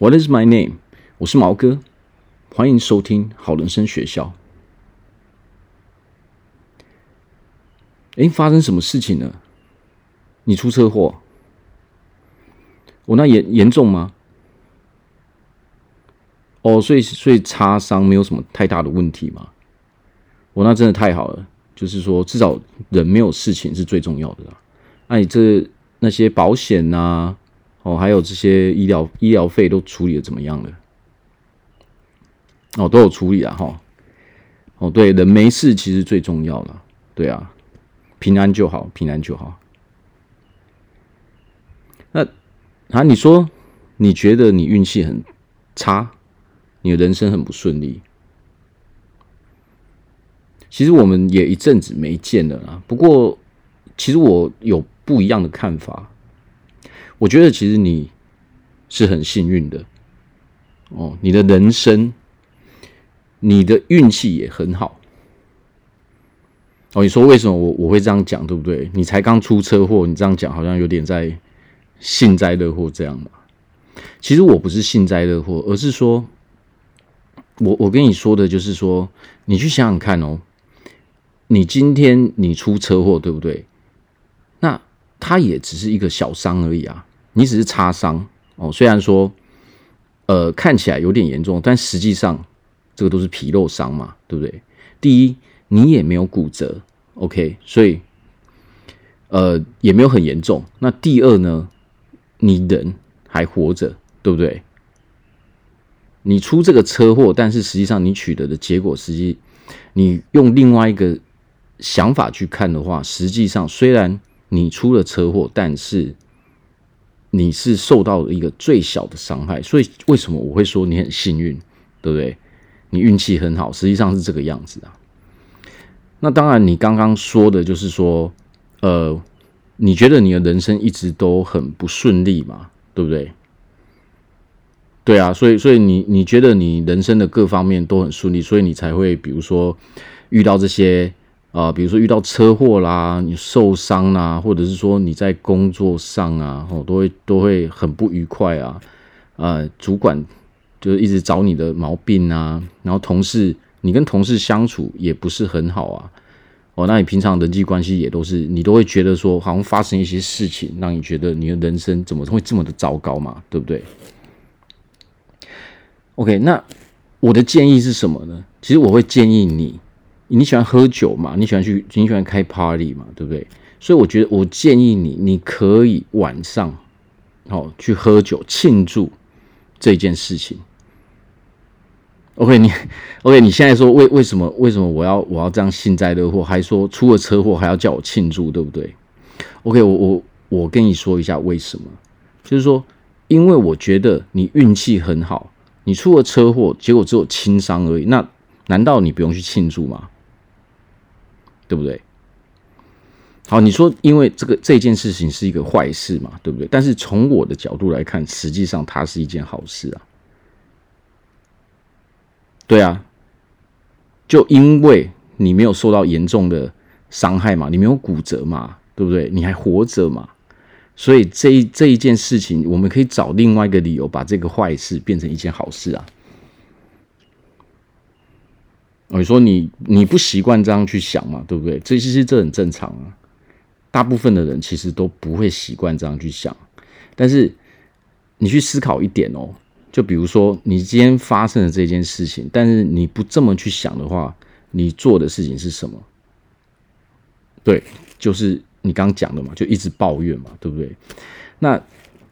What is my name？我是毛哥，欢迎收听好人生学校。哎，发生什么事情了？你出车祸？我、那严严重吗？哦，所以所以擦伤没有什么太大的问题吗？我、那真的太好了，就是说至少人没有事情是最重要的啦。那你这那些保险呐、哦，还有这些医疗医疗费都处理的怎么样了？哦，都有处理啊，哈。哦，对，人没事其实最重要了，对啊，平安就好，平安就好。那啊，你说你觉得你运气很差？你的人生很不顺利，其实我们也一阵子没见了啦。不过，其实我有不一样的看法。我觉得其实你是很幸运的哦，你的人生，你的运气也很好。哦，你说为什么我我会这样讲，对不对？你才刚出车祸，你这样讲好像有点在幸灾乐祸这样嘛。其实我不是幸灾乐祸，而是说。我我跟你说的就是说，你去想想看哦，你今天你出车祸，对不对？那它也只是一个小伤而已啊，你只是擦伤哦。虽然说，呃，看起来有点严重，但实际上这个都是皮肉伤嘛，对不对？第一，你也没有骨折，OK，所以呃也没有很严重。那第二呢，你人还活着，对不对？你出这个车祸，但是实际上你取得的结果，实际你用另外一个想法去看的话，实际上虽然你出了车祸，但是你是受到了一个最小的伤害。所以为什么我会说你很幸运，对不对？你运气很好，实际上是这个样子啊。那当然，你刚刚说的就是说，呃，你觉得你的人生一直都很不顺利嘛，对不对？对啊，所以所以你你觉得你人生的各方面都很顺利，所以你才会比如说遇到这些啊、比如说遇到车祸啦，你受伤啦，或者是说你在工作上啊，哦，都会都会很不愉快啊，呃，主管就是一直找你的毛病啊，然后同事你跟同事相处也不是很好啊，哦，那你平常人际关系也都是你都会觉得说好像发生一些事情，让你觉得你的人生怎么会这么的糟糕嘛，对不对？OK，那我的建议是什么呢？其实我会建议你，你喜欢喝酒嘛？你喜欢去，你喜欢开 party 嘛？对不对？所以我觉得，我建议你，你可以晚上哦去喝酒庆祝这件事情。OK，你 OK，你现在说为为什么为什么我要我要这样幸灾乐祸，还说出了车祸还要叫我庆祝，对不对？OK，我我我跟你说一下为什么，就是说，因为我觉得你运气很好。你出了车祸，结果只有轻伤而已，那难道你不用去庆祝吗？对不对？好，你说因为这个这件事情是一个坏事嘛，对不对？但是从我的角度来看，实际上它是一件好事啊。对啊，就因为你没有受到严重的伤害嘛，你没有骨折嘛，对不对？你还活着嘛。所以这一这一件事情，我们可以找另外一个理由，把这个坏事变成一件好事啊。你说你你不习惯这样去想嘛，对不对？这其实这很正常啊。大部分的人其实都不会习惯这样去想。但是你去思考一点哦，就比如说你今天发生的这件事情，但是你不这么去想的话，你做的事情是什么？对，就是。你刚讲的嘛，就一直抱怨嘛，对不对？那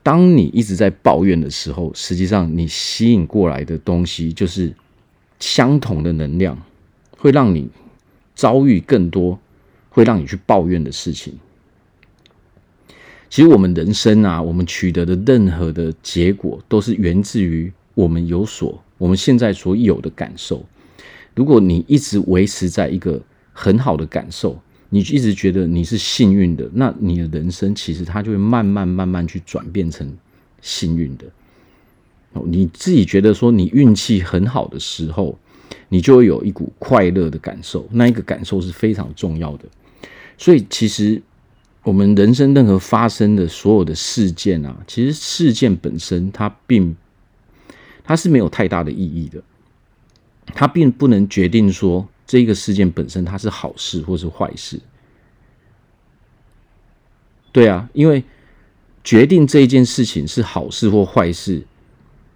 当你一直在抱怨的时候，实际上你吸引过来的东西就是相同的能量，会让你遭遇更多会让你去抱怨的事情。其实我们人生啊，我们取得的任何的结果，都是源自于我们有所我们现在所有的感受。如果你一直维持在一个很好的感受，你一直觉得你是幸运的，那你的人生其实它就会慢慢慢慢去转变成幸运的。哦，你自己觉得说你运气很好的时候，你就会有一股快乐的感受，那一个感受是非常重要的。所以，其实我们人生任何发生的所有的事件啊，其实事件本身它并它是没有太大的意义的。它并不能决定说这个事件本身它是好事或是坏事。对啊，因为决定这一件事情是好事或坏事，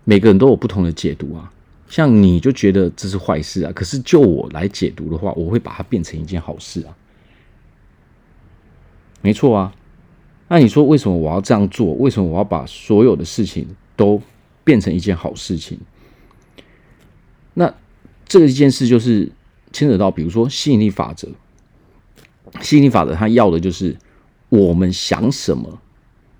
每个人都有不同的解读啊。像你就觉得这是坏事啊，可是就我来解读的话，我会把它变成一件好事啊。没错啊，那你说为什么我要这样做？为什么我要把所有的事情都变成一件好事情？那这一件事就是牵扯到，比如说吸引力法则。吸引力法则它要的就是我们想什么，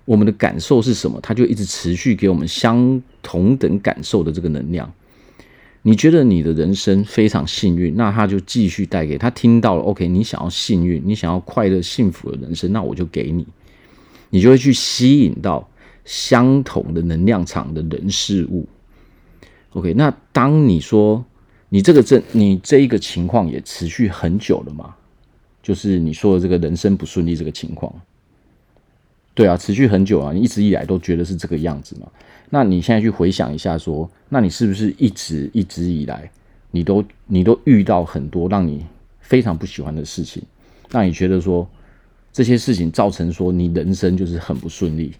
我们的感受是什么，它就一直持续给我们相同等感受的这个能量。你觉得你的人生非常幸运，那他就继续带给他听到了。OK，你想要幸运，你想要快乐幸福的人生，那我就给你，你就会去吸引到相同的能量场的人事物。OK，那当你说你这个这你这一个情况也持续很久了嘛？就是你说的这个人生不顺利这个情况，对啊，持续很久啊，你一直以来都觉得是这个样子嘛？那你现在去回想一下，说，那你是不是一直一直以来，你都你都遇到很多让你非常不喜欢的事情，让你觉得说这些事情造成说你人生就是很不顺利，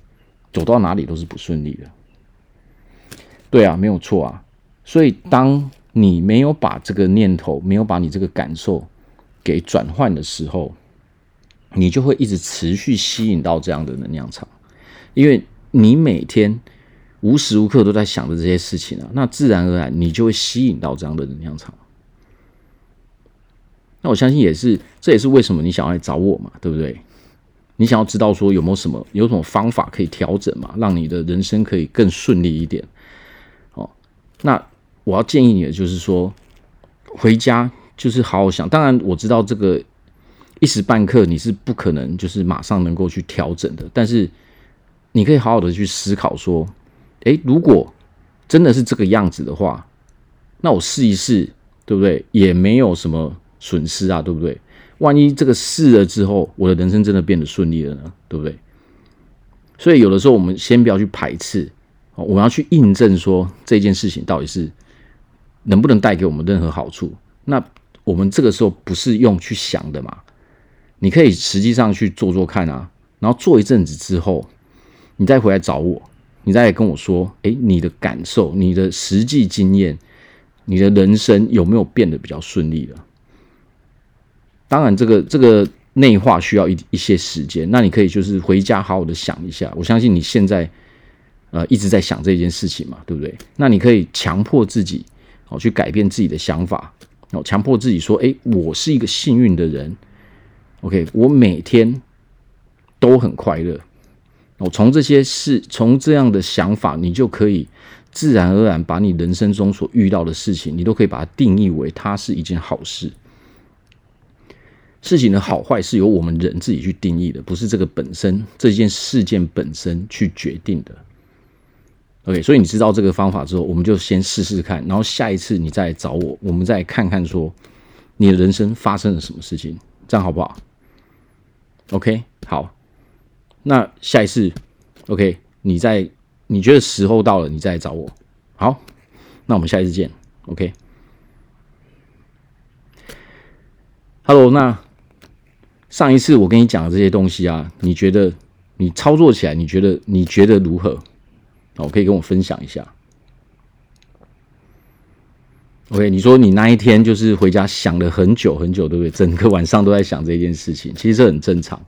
走到哪里都是不顺利的。对啊，没有错啊。所以当你没有把这个念头，没有把你这个感受给转换的时候，你就会一直持续吸引到这样的能量场，因为你每天。无时无刻都在想着这些事情啊，那自然而然你就会吸引到这样的能量场。那我相信也是，这也是为什么你想要来找我嘛，对不对？你想要知道说有没有什么有什么方法可以调整嘛，让你的人生可以更顺利一点。哦，那我要建议你的就是说，回家就是好好想。当然我知道这个一时半刻你是不可能就是马上能够去调整的，但是你可以好好的去思考说。诶，如果真的是这个样子的话，那我试一试，对不对？也没有什么损失啊，对不对？万一这个试了之后，我的人生真的变得顺利了呢，对不对？所以有的时候，我们先不要去排斥，我们要去印证说这件事情到底是能不能带给我们任何好处。那我们这个时候不是用去想的嘛？你可以实际上去做做看啊，然后做一阵子之后，你再回来找我。你再来跟我说，诶，你的感受、你的实际经验、你的人生有没有变得比较顺利了？当然，这个这个内化需要一一些时间。那你可以就是回家好好的想一下。我相信你现在呃一直在想这件事情嘛，对不对？那你可以强迫自己哦去改变自己的想法哦，强迫自己说，诶，我是一个幸运的人。OK，我每天都很快乐。我从这些事，从这样的想法，你就可以自然而然把你人生中所遇到的事情，你都可以把它定义为它是一件好事。事情的好坏是由我们人自己去定义的，不是这个本身这件事件本身去决定的。OK，所以你知道这个方法之后，我们就先试试看，然后下一次你再找我，我们再看看说你的人生发生了什么事情，这样好不好？OK，好。那下一次，OK，你再你觉得时候到了，你再来找我。好，那我们下一次见，OK。Hello，那上一次我跟你讲的这些东西啊，你觉得你操作起来，你觉得你觉得如何？哦，可以跟我分享一下。OK，你说你那一天就是回家想了很久很久，对不对？整个晚上都在想这件事情，其实这很正常。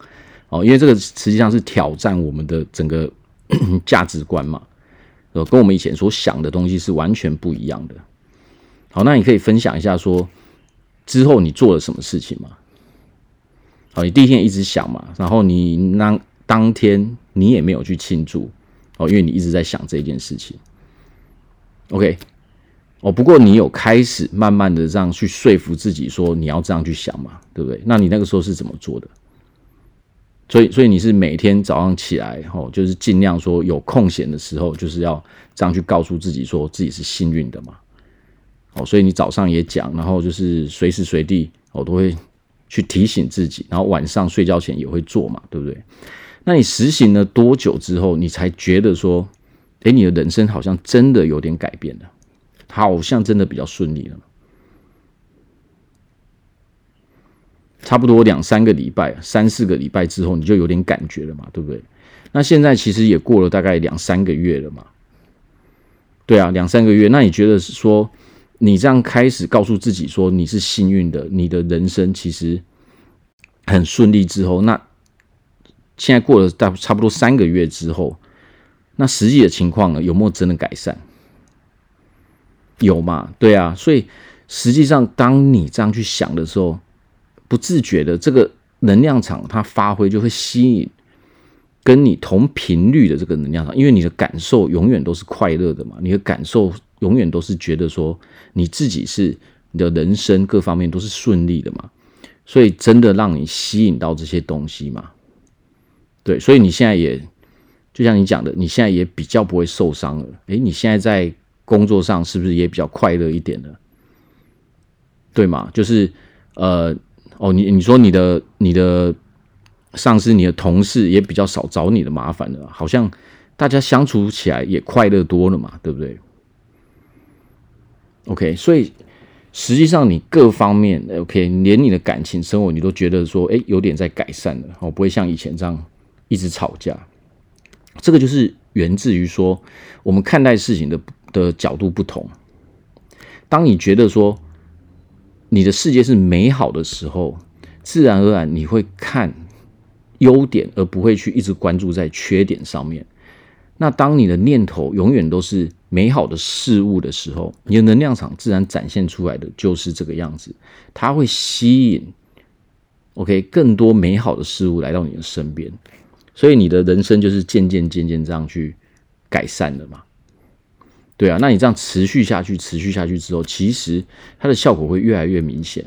哦，因为这个实际上是挑战我们的整个 价值观嘛，呃，跟我们以前所想的东西是完全不一样的。好，那你可以分享一下说之后你做了什么事情吗？好，你第一天一直想嘛，然后你那当天你也没有去庆祝哦，因为你一直在想这件事情。OK，哦，不过你有开始慢慢的这样去说服自己说你要这样去想嘛，对不对？那你那个时候是怎么做的？所以，所以你是每天早上起来，吼，就是尽量说有空闲的时候，就是要这样去告诉自己，说自己是幸运的嘛。哦，所以你早上也讲，然后就是随时随地，我都会去提醒自己，然后晚上睡觉前也会做嘛，对不对？那你实行了多久之后，你才觉得说，诶，你的人生好像真的有点改变了？好像真的比较顺利了。差不多两三个礼拜、三四个礼拜之后，你就有点感觉了嘛，对不对？那现在其实也过了大概两三个月了嘛。对啊，两三个月，那你觉得是说，你这样开始告诉自己说你是幸运的，你的人生其实很顺利之后，那现在过了大差不多三个月之后，那实际的情况呢，有没有真的改善？有嘛？对啊，所以实际上当你这样去想的时候，不自觉的这个能量场它发挥就会吸引。跟你同频率的这个能量场，因为你的感受永远都是快乐的嘛，你的感受永远都是觉得说你自己是你的人生各方面都是顺利的嘛，所以真的让你吸引到这些东西嘛，对，所以你现在也就像你讲的，你现在也比较不会受伤了，诶，你现在在工作上是不是也比较快乐一点了？对吗？就是呃，哦，你你说你的你的。上司，你的同事也比较少找你的麻烦了，好像大家相处起来也快乐多了嘛，对不对？OK，所以实际上你各方面 OK，连你的感情生活你都觉得说，哎，有点在改善了，哦，不会像以前这样一直吵架。这个就是源自于说，我们看待事情的的角度不同。当你觉得说你的世界是美好的时候，自然而然你会看。优点，而不会去一直关注在缺点上面。那当你的念头永远都是美好的事物的时候，你的能量场自然展现出来的就是这个样子。它会吸引，OK，更多美好的事物来到你的身边，所以你的人生就是渐渐渐渐这样去改善的嘛。对啊，那你这样持续下去，持续下去之后，其实它的效果会越来越明显。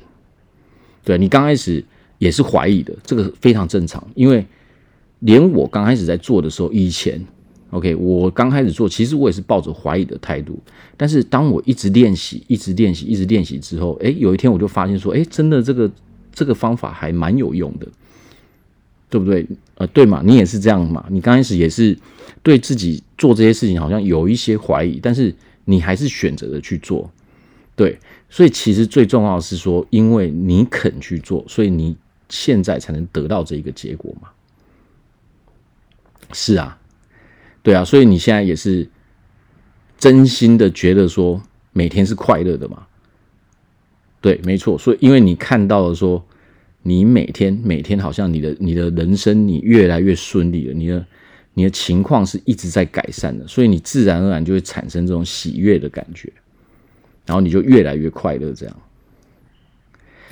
对，你刚开始。也是怀疑的，这个非常正常，因为连我刚开始在做的时候，以前，OK，我刚开始做，其实我也是抱着怀疑的态度。但是当我一直练习，一直练习，一直练习之后，哎，有一天我就发现说，哎，真的这个这个方法还蛮有用的，对不对？呃，对嘛，你也是这样嘛，你刚开始也是对自己做这些事情好像有一些怀疑，但是你还是选择的去做，对。所以其实最重要的是说，因为你肯去做，所以你。现在才能得到这一个结果嘛？是啊，对啊，所以你现在也是真心的觉得说每天是快乐的嘛？对，没错。所以因为你看到了说，你每天每天好像你的你的人生你越来越顺利了，你的你的情况是一直在改善的，所以你自然而然就会产生这种喜悦的感觉，然后你就越来越快乐，这样。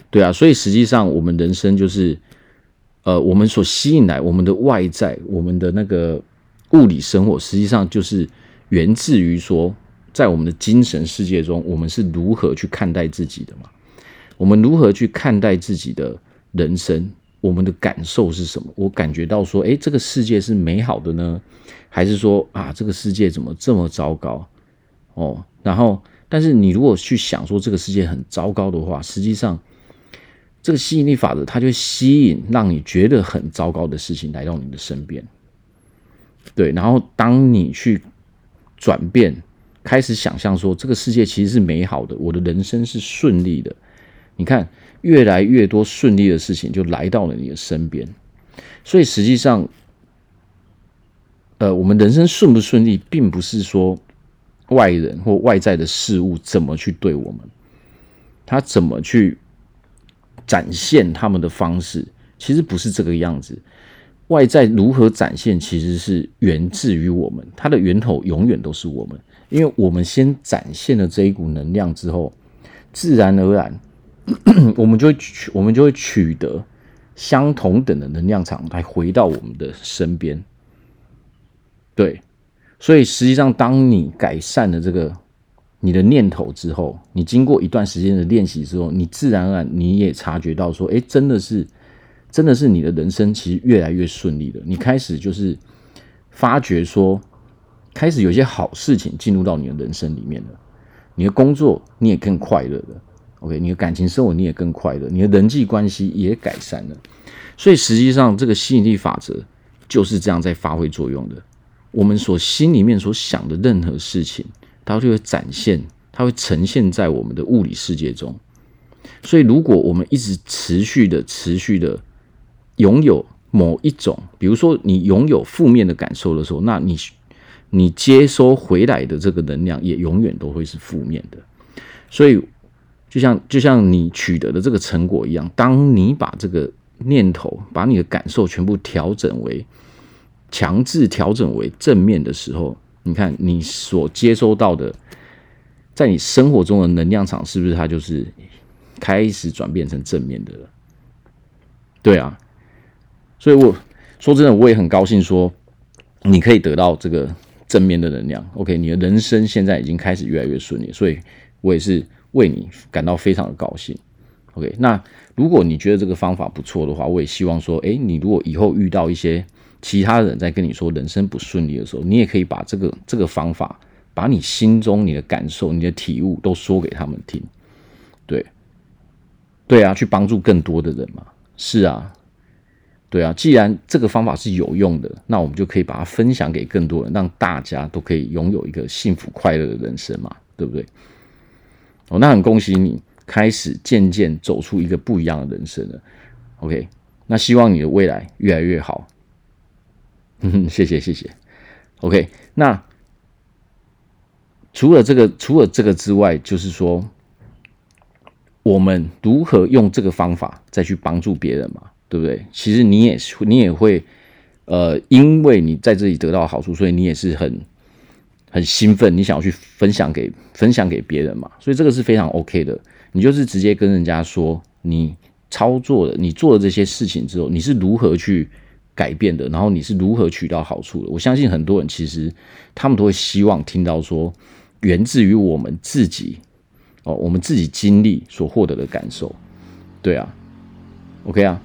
对啊，所以实际上我们人生就是，呃，我们所吸引来我们的外在，我们的那个物理生活，实际上就是源自于说，在我们的精神世界中，我们是如何去看待自己的嘛？我们如何去看待自己的人生？我们的感受是什么？我感觉到说，诶，这个世界是美好的呢，还是说啊，这个世界怎么这么糟糕？哦，然后，但是你如果去想说这个世界很糟糕的话，实际上。这个吸引力法则，它就吸引让你觉得很糟糕的事情来到你的身边。对，然后当你去转变，开始想象说这个世界其实是美好的，我的人生是顺利的。你看，越来越多顺利的事情就来到了你的身边。所以实际上，呃，我们人生顺不顺利，并不是说外人或外在的事物怎么去对我们，他怎么去。展现他们的方式其实不是这个样子，外在如何展现其实是源自于我们，它的源头永远都是我们，因为我们先展现了这一股能量之后，自然而然 我们就会取我们就会取得相同等的能量场来回到我们的身边。对，所以实际上当你改善了这个。你的念头之后，你经过一段时间的练习之后，你自然而然你也察觉到说，哎，真的是，真的是你的人生其实越来越顺利了。你开始就是发觉说，开始有些好事情进入到你的人生里面了。你的工作你也更快乐了，OK，你的感情生活你也更快乐，你的人际关系也改善了。所以实际上这个吸引力法则就是这样在发挥作用的。我们所心里面所想的任何事情。它就会展现，它会呈现在我们的物理世界中。所以，如果我们一直持续的、持续的拥有某一种，比如说你拥有负面的感受的时候，那你你接收回来的这个能量也永远都会是负面的。所以，就像就像你取得的这个成果一样，当你把这个念头、把你的感受全部调整为强制调整为正面的时候，你看你所接收到的，在你生活中的能量场是不是它就是开始转变成正面的了？对啊，所以我说真的，我也很高兴说你可以得到这个正面的能量。OK，你的人生现在已经开始越来越顺利，所以我也是为你感到非常的高兴。OK，那如果你觉得这个方法不错的话，我也希望说，诶，你如果以后遇到一些其他人在跟你说人生不顺利的时候，你也可以把这个这个方法，把你心中你的感受、你的体悟都说给他们听，对，对啊，去帮助更多的人嘛。是啊，对啊，既然这个方法是有用的，那我们就可以把它分享给更多人，让大家都可以拥有一个幸福快乐的人生嘛，对不对？哦，那很恭喜你，开始渐渐走出一个不一样的人生了。OK，那希望你的未来越来越好。嗯，谢谢谢谢。OK，那除了这个，除了这个之外，就是说，我们如何用这个方法再去帮助别人嘛？对不对？其实你也是，你也会，呃，因为你在这里得到好处，所以你也是很很兴奋，你想要去分享给分享给别人嘛？所以这个是非常 OK 的。你就是直接跟人家说，你操作的，你做了这些事情之后，你是如何去。改变的，然后你是如何取到好处的？我相信很多人其实他们都会希望听到说，源自于我们自己哦，我们自己经历所获得的感受。对啊，OK 啊，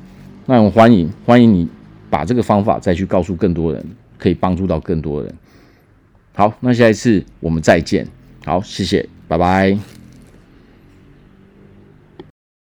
那我欢迎欢迎你把这个方法再去告诉更多人，可以帮助到更多人。好，那下一次我们再见。好，谢谢，拜拜。